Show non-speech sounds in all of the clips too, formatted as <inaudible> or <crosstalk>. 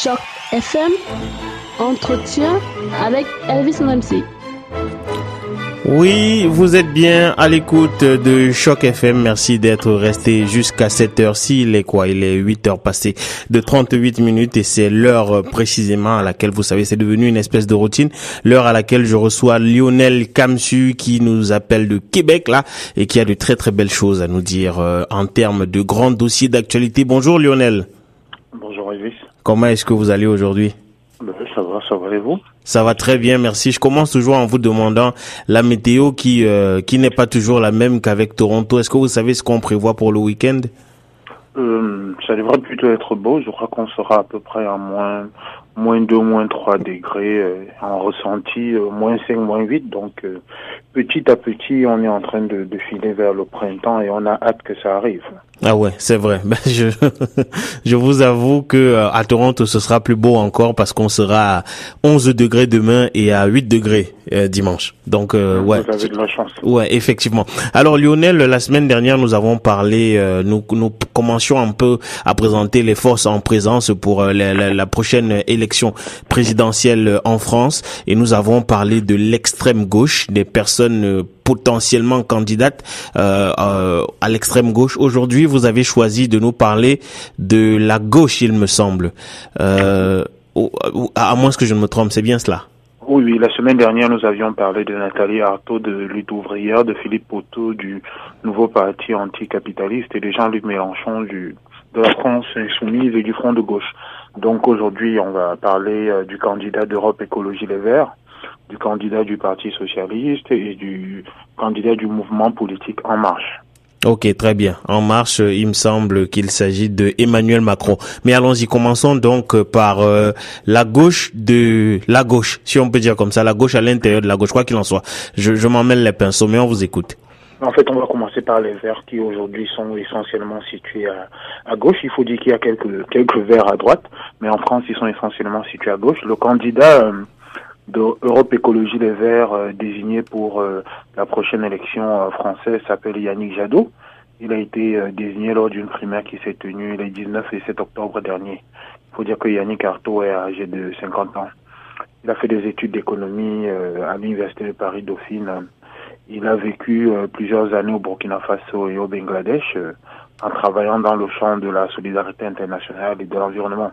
Choc FM, entretien avec Elvis MC. Oui, vous êtes bien à l'écoute de Choc FM. Merci d'être resté jusqu'à cette heure-ci. Il est quoi Il est 8 heures passées de 38 minutes et c'est l'heure précisément à laquelle, vous savez, c'est devenu une espèce de routine. L'heure à laquelle je reçois Lionel Kamsu qui nous appelle de Québec là et qui a de très très belles choses à nous dire euh, en termes de grands dossiers d'actualité. Bonjour Lionel. Comment est-ce que vous allez aujourd'hui ben, Ça va, ça va et vous ça va très bien, merci. Je commence toujours en vous demandant la météo qui euh, qui n'est pas toujours la même qu'avec Toronto. Est-ce que vous savez ce qu'on prévoit pour le week-end? Euh, Ça devrait plutôt être beau. Je crois qu'on sera à peu près à moins moins 2, moins 3 degrés euh, en ressenti, euh, moins 5, moins 8. Donc euh, petit à petit, on est en train de, de, filer vers le printemps et on a hâte que ça arrive. Ah ouais, c'est vrai. Ben, <laughs> je, je vous avoue que à Toronto, ce sera plus beau encore parce qu'on sera à 11 degrés demain et à 8 degrés dimanche. Donc ouais. Vous avez de la chance. Ouais, effectivement. Alors Lionel, la semaine dernière, nous avons parlé, nous, nous commencions un peu à présenter les forces en présence pour la, la, la prochaine élection présidentielle en France et nous avons parlé de l'extrême gauche, des personnes potentiellement candidates euh, euh, à l'extrême gauche. Aujourd'hui, vous avez choisi de nous parler de la gauche, il me semble. Euh, à moins que je ne me trompe, c'est bien cela. Oui, oui, la semaine dernière, nous avions parlé de Nathalie Arthaud de Lutte ouvrière, de Philippe Poteau du nouveau parti anticapitaliste et de Jean-Luc Mélenchon du, de la France insoumise et du Front de gauche. Donc aujourd'hui, on va parler euh, du candidat d'Europe Écologie Les Verts, du candidat du Parti Socialiste et du candidat du mouvement politique En Marche. Ok, très bien. En marche, il me semble qu'il s'agit de Emmanuel Macron. Mais allons-y, commençons donc par euh, la gauche de la gauche, si on peut dire comme ça, la gauche à l'intérieur de la gauche, quoi qu'il en soit. Je, je m'en les pinceaux, mais on vous écoute. En fait, on va commencer par les verts qui aujourd'hui sont essentiellement situés à, gauche. Il faut dire qu'il y a quelques, quelques verts à droite, mais en France, ils sont essentiellement situés à gauche. Le candidat euh, d'Europe Écologie Les Verts euh, désigné pour euh, la prochaine élection euh, française s'appelle Yannick Jadot. Il a été désigné lors d'une primaire qui s'est tenue les 19 et 7 octobre dernier. Il faut dire que Yannick Artaud est âgé de 50 ans. Il a fait des études d'économie à l'Université de Paris-Dauphine il a vécu euh, plusieurs années au Burkina Faso et au Bangladesh euh, en travaillant dans le champ de la solidarité internationale et de l'environnement.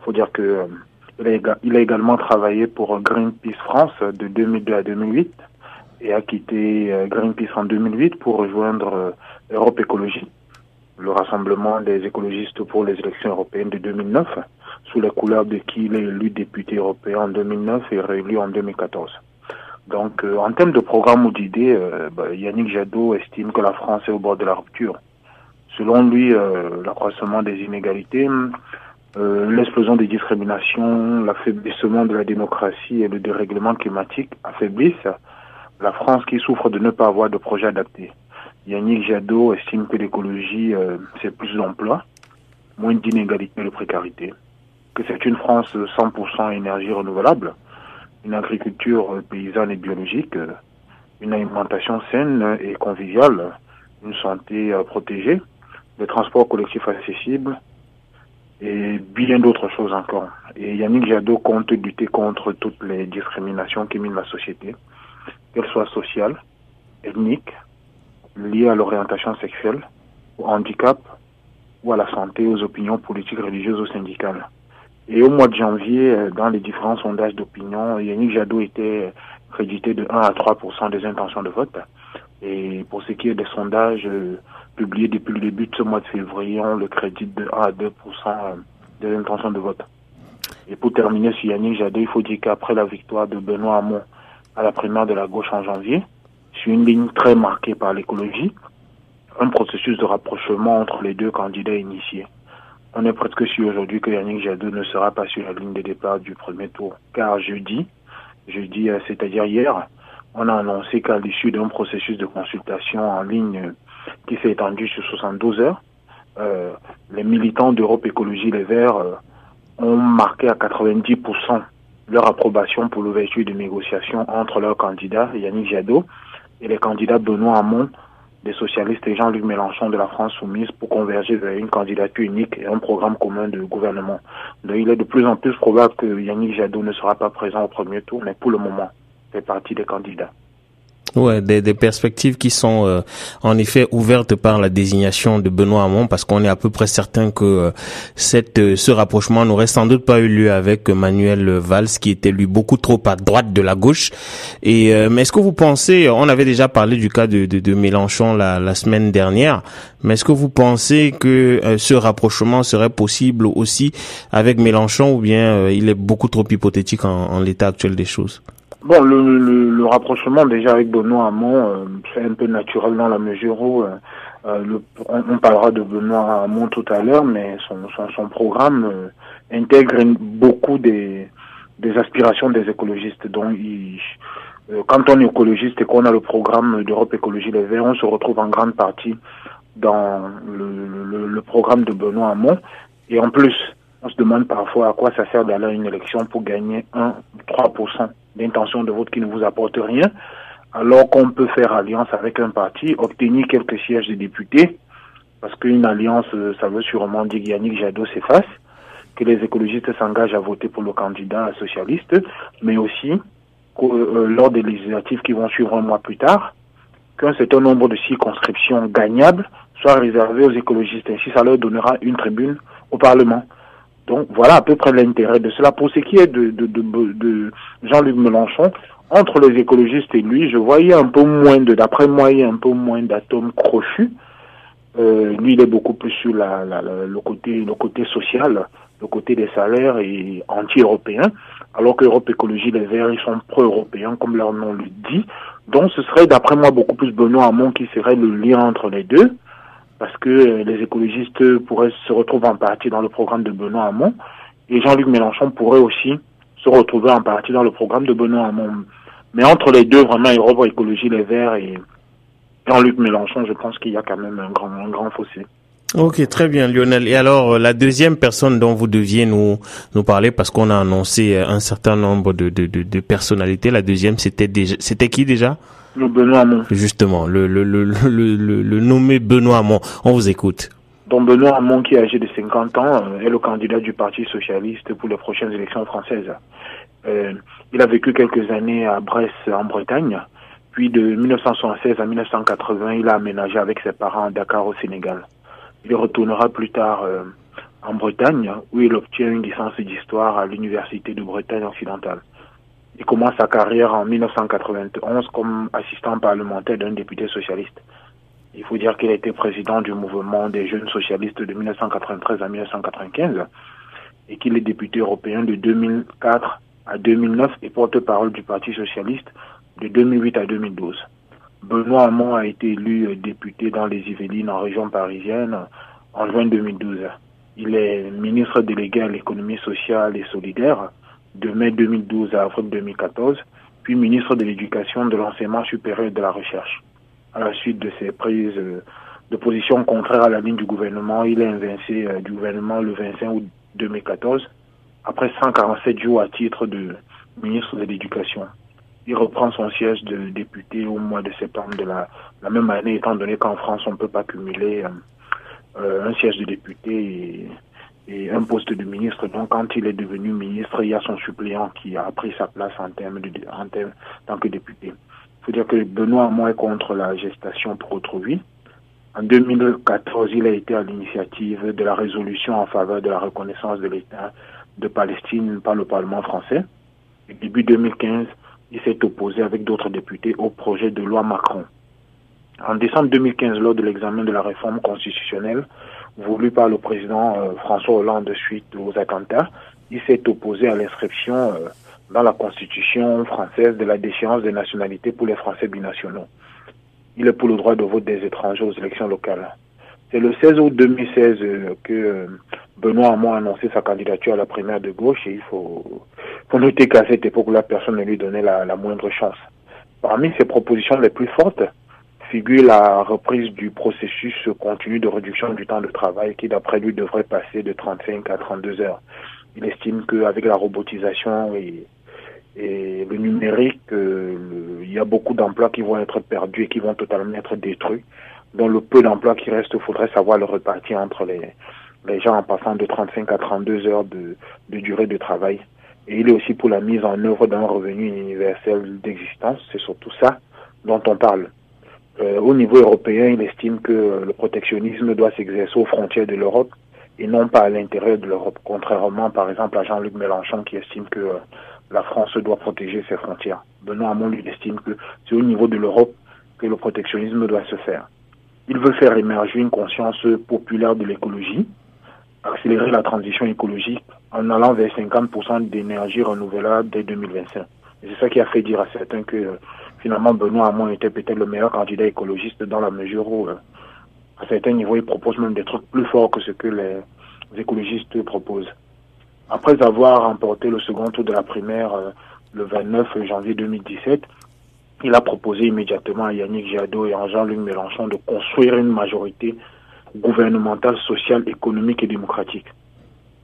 Il faut dire que euh, il, a, également travaillé pour Greenpeace France de 2002 à 2008 et a quitté Greenpeace en 2008 pour rejoindre Europe Écologie, le rassemblement des écologistes pour les élections européennes de 2009, sous la couleur de qui il est élu député européen en 2009 et réélu en 2014. Donc, euh, en termes de programme ou d'idées, euh, bah, Yannick Jadot estime que la France est au bord de la rupture. Selon lui, euh, l'accroissement des inégalités, l'explosion des discriminations, l'affaiblissement de la démocratie et le dérèglement climatique affaiblissent la France qui souffre de ne pas avoir de projet adapté. Yannick Jadot estime que l'écologie, c'est plus d'emplois, moins d'inégalités et de précarité, que c'est une France 100% énergie renouvelable, une agriculture paysanne et biologique, une alimentation saine et conviviale, une santé protégée, des transports collectifs accessibles et bien d'autres choses encore. Et Yannick Jadot compte lutter contre toutes les discriminations qui minent la société, qu'elles soient sociales, ethniques, liées à l'orientation sexuelle, au handicap ou à la santé, aux opinions politiques, religieuses ou syndicales. Et au mois de janvier, dans les différents sondages d'opinion, Yannick Jadot était crédité de 1 à 3 des intentions de vote. Et pour ce qui est des sondages publiés depuis le début de ce mois de février, on le crédite de 1 à 2% des intentions de vote. Et pour terminer sur Yannick Jadot, il faut dire qu'après la victoire de Benoît Hamon à la primaire de la gauche en janvier, sur une ligne très marquée par l'écologie, un processus de rapprochement entre les deux candidats initiés. On est presque sûr aujourd'hui que Yannick Jadot ne sera pas sur la ligne de départ du premier tour. Car jeudi, jeudi, c'est-à-dire hier, on a annoncé qu'à l'issue d'un processus de consultation en ligne qui s'est étendu sur 72 heures, euh, les militants d'Europe Écologie Les Verts euh, ont marqué à 90% leur approbation pour l'ouverture de négociations entre leurs candidats, Yannick Jadot, et les candidats Benoît Hamon des socialistes et Jean-Luc Mélenchon de la France soumise pour converger vers une candidature unique et un programme commun de gouvernement. Il est de plus en plus probable que Yannick Jadot ne sera pas présent au premier tour, mais pour le moment, fait partie des candidats. Ouais, des, des, perspectives qui sont euh, en effet ouvertes par la désignation de Benoît Hamon, parce qu'on est à peu près certain que euh, cette, euh, ce rapprochement n'aurait sans doute pas eu lieu avec Manuel Valls, qui était lui beaucoup trop à droite de la gauche. Et mais est-ce que vous pensez, on avait déjà parlé du cas de, de, de Mélenchon la, la, semaine dernière, mais est-ce que vous pensez que ce rapprochement serait possible aussi avec Mélenchon, ou bien il est beaucoup trop hypothétique en, en l'état actuel des choses? Bon, le, le, le, rapprochement déjà avec Benoît Hamon, euh, c'est un peu naturel dans la mesure où euh, euh le, on, on, parlera de Benoît Hamon tout à l'heure, mais son, son, son programme euh, intègre beaucoup des, des aspirations des écologistes. Donc, il, euh, quand on est écologiste et qu'on a le programme d'Europe Écologie Les Verts, on se retrouve en grande partie dans le, le, le programme de Benoît Hamon. Et en plus, on se demande parfois à quoi ça sert d'aller à une élection pour gagner 1 3% d'intention de vote qui ne vous apporte rien, alors qu'on peut faire alliance avec un parti, obtenir quelques sièges de députés, parce qu'une alliance, euh, ça veut sûrement dire que Yannick Jadot s'efface, que les écologistes s'engagent à voter pour le candidat socialiste, mais aussi euh, lors des législatives qui vont suivre un mois plus tard, qu'un certain nombre de circonscriptions gagnables soient réservées aux écologistes. Ainsi, ça leur donnera une tribune au Parlement. Donc voilà à peu près l'intérêt de cela. Pour ce qui est de, de, de, Jean-Luc Mélenchon, entre les écologistes et lui, je voyais un peu moins de, d'après moi, il un peu moins d'atomes crochus. Euh, lui, il est beaucoup plus sur la, la, la, le côté, le côté social, le côté des salaires et anti-européen, alors que Europe Écologie, les Verts, ils sont pro-européens, comme leur nom le dit. Donc, ce serait, d'après moi, beaucoup plus Benoît Hamon qui serait le lien entre les deux parce que les écologistes pourraient se retrouver en partie dans le programme de Benoît Hamon et Jean-Luc Mélenchon pourrait aussi se retrouver en partie dans le programme de Benoît Hamon. Mais entre les deux, vraiment, Europe Écologie Les Verts et Jean-Luc Mélenchon, je pense qu'il y a quand même un grand, fossé. Ok, très bien, Lionel. Et alors, la deuxième personne dont vous deviez nous nous parler, parce qu'on a annoncé un certain nombre de, de, de, personnalités. La deuxième, c'était c'était qui déjà? Le Benoît Hamon. Justement, le le, nommé Benoît Hamon. On vous écoute. Donc Benoît Hamon, qui est âgé de 50 ans, est le candidat du Parti socialiste pour les prochaines élections françaises. Euh, il a vécu quelques années à Brest, en Bretagne. Puis de 1976 à 1980, il a aménagé avec ses parents à Dakar, au Sénégal. Il retournera plus tard euh, en Bretagne, où il obtient une licence d'histoire à l'Université de Bretagne occidentale. Il commence sa carrière en 1991 comme assistant parlementaire d'un député socialiste. Il faut dire qu'il a été président du mouvement des jeunes socialistes de 1993 à 1995 et qu'il est député européen de 2004 à 2009 et porte-parole du Parti socialiste de 2008 à 2012. Benoît Hamon a été élu député dans les Yvelines en région parisienne en juin 2012. Il est ministre délégué à l'économie sociale et solidaire de mai 2012 à avril 2014, puis ministre de l'Éducation, de l'Enseignement supérieur et de la Recherche. À la suite de ses prises de position contraires à la ligne du gouvernement, il est invincé du gouvernement le 25 août 2014, après 147 jours à titre de ministre de l'Éducation il reprend son siège de député au mois de septembre de la, même année, étant donné qu'en France, on ne peut pas cumuler euh, un siège de député et, un poste de ministre. Donc, quand il est devenu ministre, il y a son suppléant qui a pris sa place en termes de, en termes, tant que député. Il faut dire que Benoît Hamon est contre la gestation pour autrui. En 2014, il a été à l'initiative de la résolution en faveur de la reconnaissance de l'État de Palestine par le Parlement français. Et début 2015, il s'est opposé avec d'autres députés au projet de loi Macron. En décembre 2015, lors de l'examen de la réforme constitutionnelle voulue par le président euh, François Hollande suite aux attentats, il s'est opposé à l'inscription euh, dans la constitution française de la déchéance de nationalité pour les Français binationaux. Il est pour le droit de vote des étrangers aux élections locales. C'est le 16 août 2016 euh, que Benoît Hamon a annoncé sa candidature à la primaire de gauche et il faut, faut noter qu'à cette époque-là, personne ne lui donnait la, la, moindre chance. Parmi ses propositions les plus fortes figure la reprise du processus continu de réduction du temps de travail qui, d'après lui, devrait passer de 35 à 32 heures. Il estime qu'avec la robotisation et, le numérique, euh, il y a beaucoup d'emplois qui vont être perdus et qui vont totalement être détruits. Dans le peu d'emplois qui restent, il faudrait savoir le repartir entre les, les gens en passant de 35 à 32 heures de, de durée de travail. Et il est aussi pour la mise en œuvre d'un revenu universel d'existence. C'est surtout ça dont on parle. Euh, au niveau européen, il estime que le protectionnisme doit s'exercer aux frontières de l'Europe et non pas à l'intérieur de l'Europe, contrairement par exemple à Jean-Luc Mélenchon qui estime que euh, la France doit protéger ses frontières. Benoît Hamon lui estime que c'est au niveau de l'Europe que le protectionnisme doit se faire. Il veut faire émerger une conscience populaire de l'écologie, accélérer la transition écologique en allant vers 50% d'énergie renouvelable dès 2025. Et c'est ça qui a fait dire à certains que euh, finalement Benoît Hamon était peut-être le meilleur candidat écologiste dans la mesure où euh, à certains niveaux il propose même des trucs plus forts que ce que les écologistes proposent. Après avoir remporté le second tour de la primaire euh, le 29 janvier 2017, il a proposé immédiatement à Yannick Jadot et à Jean-Luc Mélenchon de construire une majorité gouvernementale, sociale, économique et démocratique.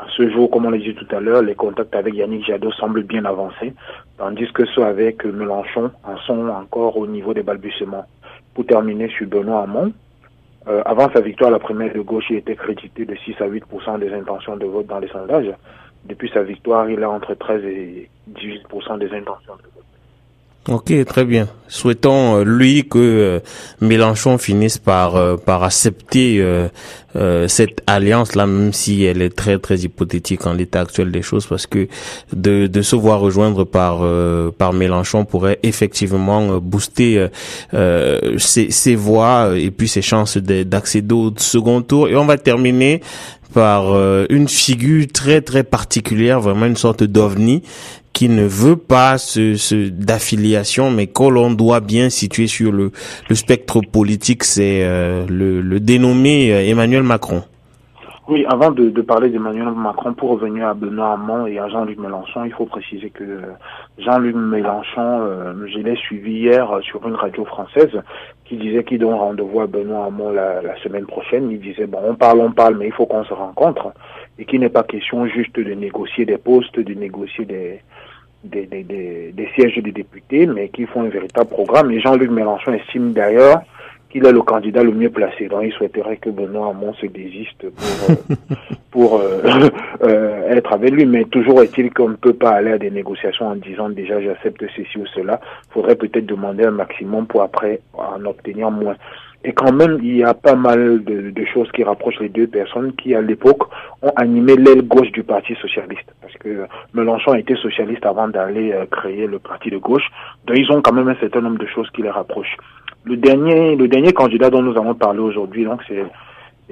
À ce jour, comme on l'a dit tout à l'heure, les contacts avec Yannick Jadot semblent bien avancés, tandis que ceux avec Mélenchon en sont encore au niveau des balbutiements. Pour terminer sur Benoît Hamon, euh, avant sa victoire, la primaire de gauche, était crédité de 6 à 8% des intentions de vote dans les sondages. Depuis sa victoire, il a entre 13 et 18% des intentions de vote. Ok, très bien. Souhaitons euh, lui que euh, Mélenchon finisse par euh, par accepter cette alliance là, même si elle est très très hypothétique en l'état actuel des choses, parce que de de se voir rejoindre par par Mélenchon pourrait effectivement booster ses, ses voix et puis ses chances d'accéder au second tour. Et on va terminer par une figure très très particulière, vraiment une sorte d'ovni, qui ne veut pas ce, d'affiliation, mais que l'on doit bien situer sur le, spectre politique, c'est euh, le, le, dénommé euh, Emmanuel Macron. Oui, avant de, de parler d'Emmanuel Macron, pour revenir à Benoît Hamon et à Jean-Luc Mélenchon, il faut préciser que euh, Jean-Luc Mélenchon, je l'ai suivi hier sur une radio française qui disait qu'il donne rendez-vous à Benoît Hamon la, la semaine prochaine. Il disait, bon, on parle, on parle, mais il faut qu'on se rencontre et qu'il n'est pas question juste de négocier des postes, de négocier des, des, des, des, sièges de députés, mais qui font un véritable programme. Et Jean-Luc Mélenchon estime d'ailleurs qu'il est le candidat le mieux placé. Donc il souhaiterait que Benoît Hamon se désiste pour, euh, pour euh, <laughs> euh, être avec lui. Mais toujours est-il qu'on ne peut pas aller à des négociations en disant déjà j'accepte ceci ou cela. Il faudrait peut-être demander un maximum pour après en obtenir moins. Et quand même, il y a pas mal de, de choses qui rapprochent les deux personnes qui, à l'époque, ont animé l'aile gauche du Parti socialiste. Parce que Mélenchon était socialiste avant d'aller euh, créer le Parti de gauche. Donc, ils ont quand même un certain nombre de choses qui les rapprochent. Le dernier, le dernier candidat dont nous allons parler aujourd'hui, donc, c'est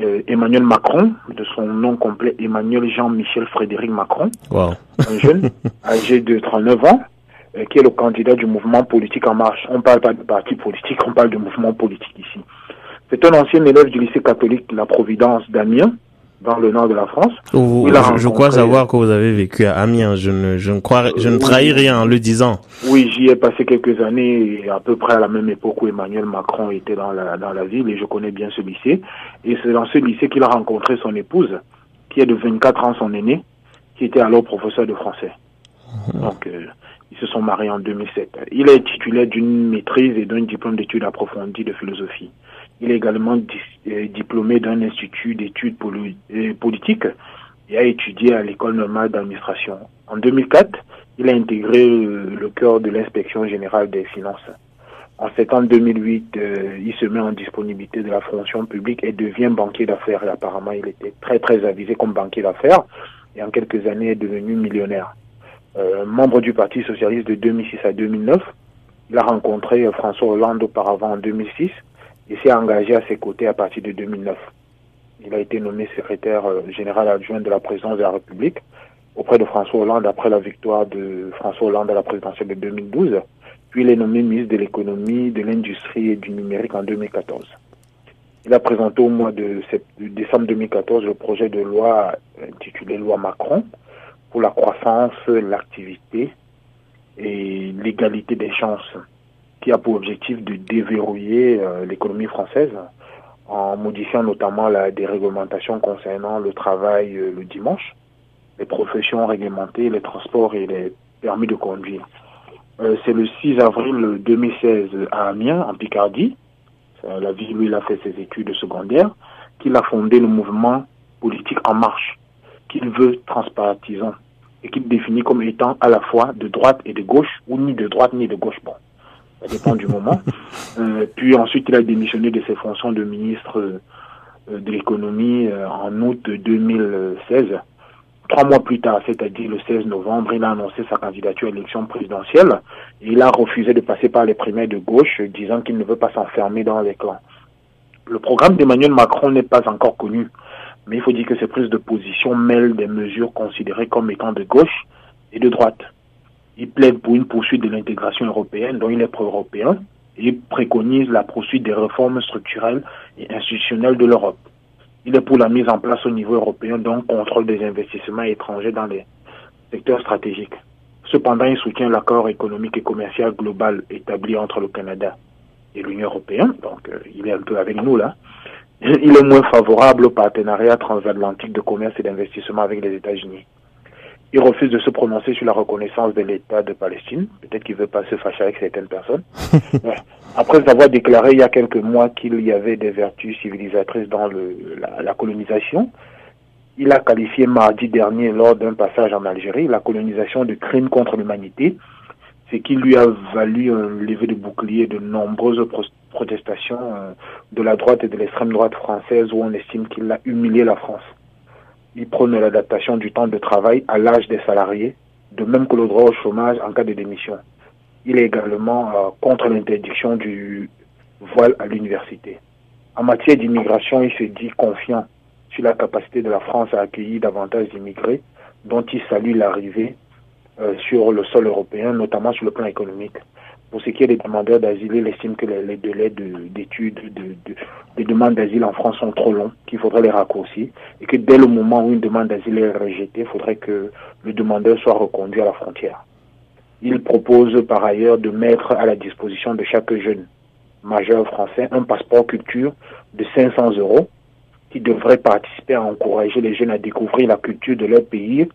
euh, Emmanuel Macron, de son nom complet Emmanuel Jean-Michel Frédéric Macron. Wow. Un jeune, <laughs> âgé de 39 ans, euh, qui est le candidat du mouvement politique en marche. On parle pas de parti politique, on parle de mouvement politique ici. C'est un ancien élève du lycée catholique de la Providence d'Amiens, dans le nord de la France. Je, je, crois savoir que vous avez vécu à Amiens. Je ne, je ne crois, je ne trahis rien en le disant. Oui, j'y ai passé quelques années, à peu près à la même époque où Emmanuel Macron était dans la, dans la ville, et je connais bien ce lycée. Et c'est dans ce lycée qu'il a rencontré son épouse, qui est de 24 ans son aîné, qui était alors professeur de français. Mmh. Donc, euh, ils se sont mariés en 2007. Il est titulaire d'une maîtrise et d'un diplôme d'études approfondies de philosophie. Il est également euh, diplômé d'un institut d'études euh, politiques et a étudié à l'école normale d'administration. En 2004, il a intégré euh, le cœur de l'inspection générale des finances. En septembre 2008, il se met en disponibilité de la fonction publique et devient banquier d'affaires. Et apparemment, il était très très avisé comme banquier d'affaires et en quelques années est devenu millionnaire. Membre du Parti socialiste de 2006 à 2009, il a rencontré François Hollande auparavant en 2006 et s'est engagé à ses côtés à partir de 2009. Il a été nommé secrétaire euh, général adjoint de la présidence de la République auprès de François Hollande après la victoire de François Hollande à la présidentielle de 2012. Puis il est nommé ministre de l'économie, de l'industrie et du numérique en 2014. Il a présenté au mois de, décembre 2014 le projet de loi intitulé Loi Macron pour la croissance, l'activité et l'égalité des chances qui a pour objectif de déverrouiller euh, l'économie française en modifiant notamment la déréglementation concernant le travail euh, le dimanche, les professions réglementées, les transports et les permis de conduire. Euh, c'est le 6 avril 2016 à Amiens, en Picardie, la ville où il a fait ses études secondaires, qu'il a fondé le mouvement politique En Marche, qu'il veut transpartisan et qu'il définit comme étant à la fois de droite et de gauche, ou ni de droite ni de gauche. Bon, ça dépend du moment. <laughs> Euh, puis ensuite, il a démissionné de ses fonctions de ministre euh, de l'économie euh, en août 2016. Trois mois plus tard, c'est-à-dire le 16 novembre, il a annoncé sa candidature à l'élection présidentielle. Et il a refusé de passer par les primaires de gauche, disant qu'il ne veut pas s'enfermer dans les clans. Le programme d'Emmanuel Macron n'est pas encore connu, mais il faut dire que ses prises de position mêlent des mesures considérées comme étant de gauche et de droite. Il plaide pour une poursuite de l'intégration européenne, dont il est pro-européen, et il préconise la poursuite des réformes structurelles et institutionnelles de l'Europe. Il est pour la mise en place au niveau européen d'un contrôle des investissements étrangers dans les secteurs stratégiques. Cependant, il soutient l'accord économique et commercial global établi entre le Canada et l'Union européenne, donc euh, il est un peu avec nous là. Il est moins favorable au partenariat transatlantique de commerce et d'investissement avec les États-Unis. Il refuse de se prononcer sur la reconnaissance de l'État de Palestine. Peut-être qu'il veut pas se fâcher avec certaines personnes. <laughs> Après avoir déclaré il y a quelques mois qu'il y avait des vertus civilisatrices dans le, la, la colonisation, il a qualifié mardi dernier, lors d'un passage en Algérie, la colonisation de crime contre l'humanité, ce qui lui a valu un lever de bouclier de nombreuses protestations euh, de la droite et de l'extrême droite française où on estime qu'il a humilié la France. Il prône l'adaptation du temps de travail à l'âge des salariés, de même que le droit au chômage en cas de démission. Il est également euh, contre l'interdiction du voile à l'université. En matière d'immigration, il se dit confiant sur la capacité de la France à accueillir davantage d'immigrés, dont il salue l'arrivée euh, sur le sol européen, notamment sur le plan économique. Pour ce qui est des demandeurs d'asile, il estime que les, délais d'études de, de, de, des demandes d'asile en France sont trop longs, qu'il faudrait les raccourcir, et que dès le moment où une demande d'asile est rejetée, il faudrait que le demandeur soit reconduit à la frontière. Il propose par ailleurs de mettre à la disposition de chaque jeune majeur français un passeport culture de 500 euros qui devrait participer à encourager les jeunes à découvrir la culture de leur pays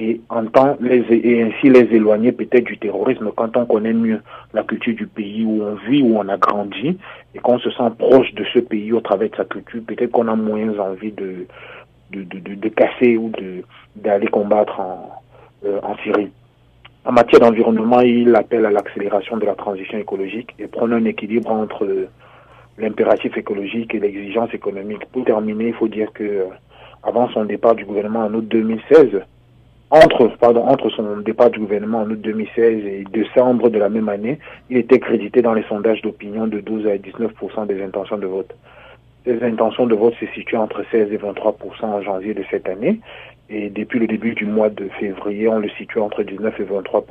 et, entend les, et ainsi les éloigner peut-être du terrorisme quand on connaît mieux la culture du pays où on vit, où on a grandi et qu'on se sent proche de ce pays au travers de sa culture, peut-être qu'on a moins envie de, de, de, de, casser ou de d'aller combattre en, euh, en Syrie. En matière d'environnement, il appelle à l'accélération de la transition écologique et prône un équilibre entre l'impératif écologique et l'exigence économique. Pour terminer, il faut dire que avant son départ du gouvernement en août 2016, entre, pardon, entre son départ du gouvernement en août 2016 et décembre de la même année, il était crédité dans les sondages d'opinion de 12 à 19% des intentions de vote. Les intentions de vote se situent entre 16 et 23 en janvier de cette année, et depuis le début du mois de février, on le situe entre 19 et 23%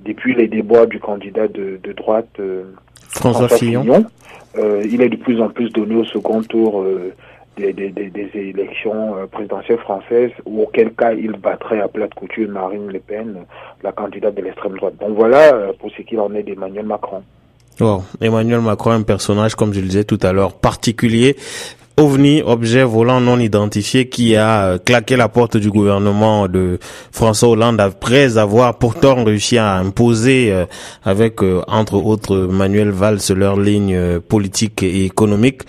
Depuis les déboires du candidat de, de droite, euh, François, François Fillon, Fillon euh, il est de plus en plus donné au second tour euh, des, des, des, élections présidentielles françaises, ou auquel cas il battrait à plate couture Marine Le Pen, la candidate de l'extrême droite. Donc voilà pour ce qu'il en est d'Emmanuel Macron. Wow. Emmanuel Macron, un personnage, comme je le disais tout à l'heure, particulier. OVNI, objet volant non identifié, qui a claqué la porte du gouvernement de François Hollande après avoir pourtant réussi à imposer, avec entre autres Manuel Valls, leur ligne politique et économique.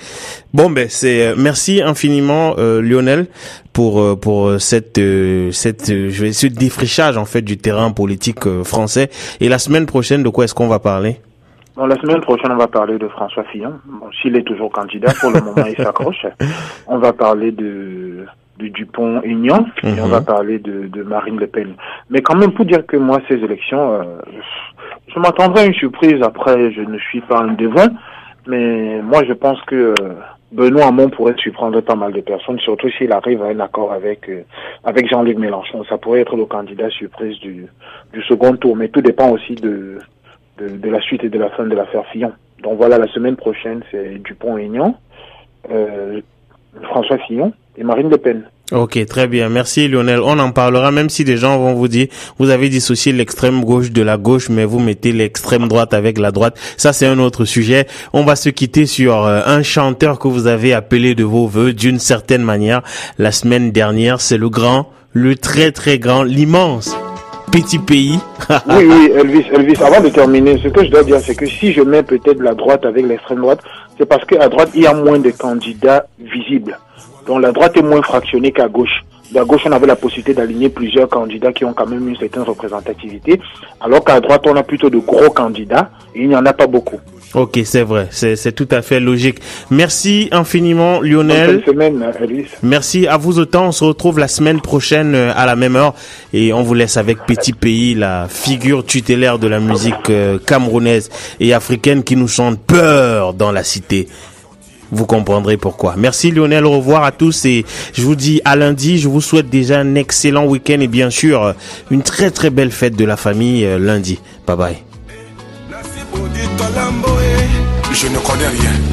Bon, ben c'est merci infiniment euh, Lionel pour pour cette cette je vais ce défrichage en fait du terrain politique français. Et la semaine prochaine, de quoi est-ce qu'on va parler? Bon, la semaine prochaine, on va parler de François Fillon. Bon, s'il est toujours candidat, pour le moment, il s'accroche. <laughs> On va parler de, de Dupont-Aignan et on va parler de, de Marine Le Pen. Mais quand même, pour dire que moi, ces élections, euh, je m'attendrais à une surprise. Après, je ne suis pas un devin, mais moi, je pense que euh, Benoît Hamon pourrait surprendre pas mal de personnes, surtout s'il arrive à un accord avec euh, avec Jean-Luc Mélenchon. Ça pourrait être le candidat surprise du, du second tour, mais tout dépend aussi de de, de, la suite et de la fin de l'affaire Fillon. Donc voilà, la semaine prochaine, c'est Dupont-Aignan, euh, François Fillon et Marine Le Pen. Ok, très bien. Merci Lionel. On en parlera même si des gens vont vous dire, vous avez dissocié l'extrême gauche de la gauche, mais vous mettez l'extrême droite avec la droite. Ça, c'est un autre sujet. On va se quitter sur un chanteur que vous avez appelé de vos voeux d'une certaine manière la semaine dernière. C'est le grand, le très très grand, l'immense petit pays. <laughs> oui, oui, Elvis, Elvis, avant de terminer, ce que je dois dire, c'est que si je mets peut-être la droite avec l'extrême droite, c'est parce qu'à droite, il y a moins de candidats visibles. Donc la droite est moins fractionnée qu'à gauche. À gauche, on avait la possibilité d'aligner plusieurs candidats qui ont quand même une certaine représentativité, alors qu'à droite, on a plutôt de gros candidats et il n'y en a pas beaucoup. Ok, c'est vrai, c'est tout à fait logique. Merci infiniment, Lionel. Bonne semaine. Merci à vous autant. On se retrouve la semaine prochaine euh, à la même heure et on vous laisse avec Petit Pays, la figure tutélaire de la musique euh, camerounaise et africaine qui nous chante peur dans la cité. Vous comprendrez pourquoi. Merci Lionel, au revoir à tous et je vous dis à lundi. Je vous souhaite déjà un excellent week-end et bien sûr une très très belle fête de la famille euh, lundi. Bye bye. Je ne connais rien.